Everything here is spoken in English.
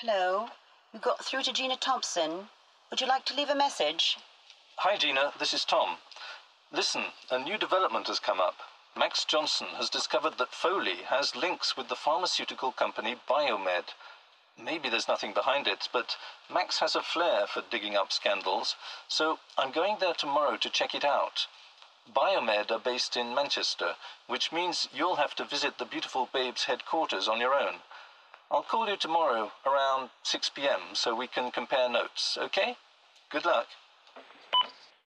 Hello. You got through to Gina Thompson. Would you like to leave a message? Hi, Gina. This is Tom. Listen, a new development has come up. Max Johnson has discovered that Foley has links with the pharmaceutical company Biomed. Maybe there's nothing behind it, but Max has a flair for digging up scandals, so I'm going there tomorrow to check it out. Biomed are based in Manchester, which means you'll have to visit the beautiful babe's headquarters on your own. I'll call you tomorrow around 6 p.m. so we can compare notes, okay? Good luck.